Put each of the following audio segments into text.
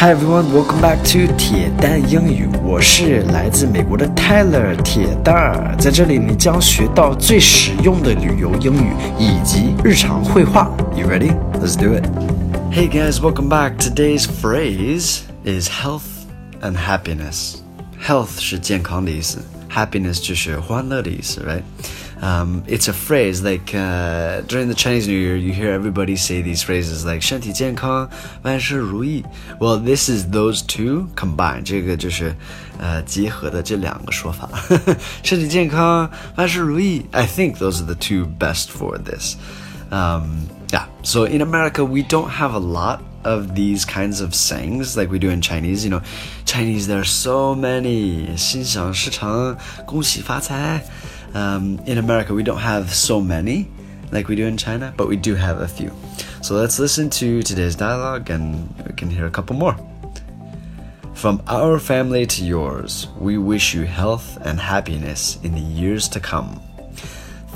Hi everyone, welcome back to 铁蛋英语。我是来自美国的 Tyler 铁蛋儿，在这里你将学到最实用的旅游英语以及日常绘画。You ready? Let's do it. Hey guys, welcome back. Today's phrase is health and happiness. Health 是健康的意思，happiness 就是欢乐的意思，right？um, it's a phrase like uh, during the Chinese New Year, you hear everybody say these phrases like 身体健康,万事如意. Well, this is those two combined. 这个就是呃结合的这两个说法。身体健康,万事如意. I think those are the two best for this. Um, yeah, so in America, we don't have a lot of these kinds of sayings like we do in Chinese. You know, Chinese, there are so many. 心想事成,恭喜发财. Um, in America, we don't have so many like we do in China, but we do have a few. So let's listen to today's dialogue and we can hear a couple more. From our family to yours, we wish you health and happiness in the years to come.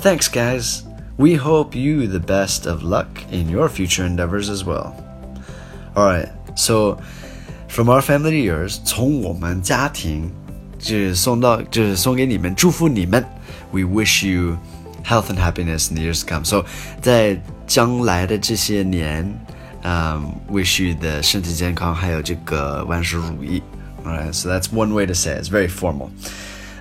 Thanks, guys. We hope you the best of luck in your future endeavors as well. Alright, so from our family to yours, 从我们家庭就是送到，就是送给你们，祝福你们。We wish you health and happiness in the years to come. So，在将来的这些年，嗯、um,，wish you 的身体健康，还有这个万事如意。Alright, so that's one way to say it. It's very formal.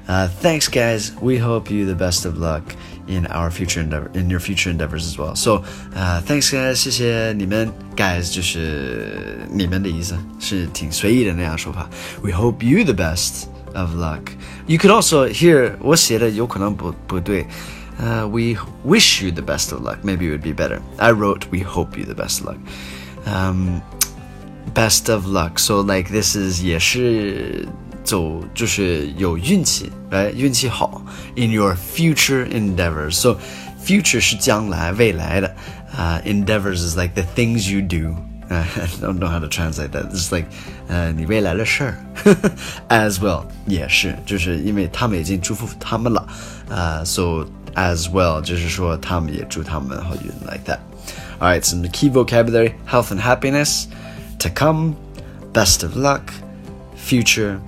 Uh, thanks, guys. We hope you the best of luck in our future endeavor, in your future endeavors as well. So, uh, thanks, guys. 谢谢你们，guys 就是你们的意思，是挺随意的那样说法。We hope you the best of luck. You could also hear 我写的有可能不不对。Uh, we wish you the best of luck. Maybe it would be better. I wrote, we hope you the best of luck. Um, best of luck. So like this is 也是走就是有运气，哎，运气好。In your future endeavors. So future 是将来未来的，啊、uh,，endeavors is like the things you do I don't know how to translate that. It's like，呃，你未来的事儿，as uh, well 也是，就是因为他们已经祝福他们了，呃、uh,，so as well 就是说他们也祝他们好运，like that。All right, some key vocabulary: health and happiness, to come, best of luck, future,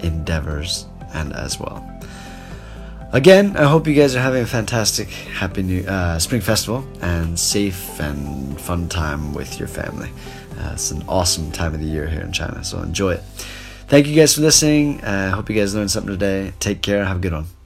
endeavors, and as well. Again, I hope you guys are having a fantastic, happy new uh, spring festival and safe and fun time with your family. Uh, it's an awesome time of the year here in China, so enjoy it. Thank you guys for listening. I uh, hope you guys learned something today. Take care. Have a good one.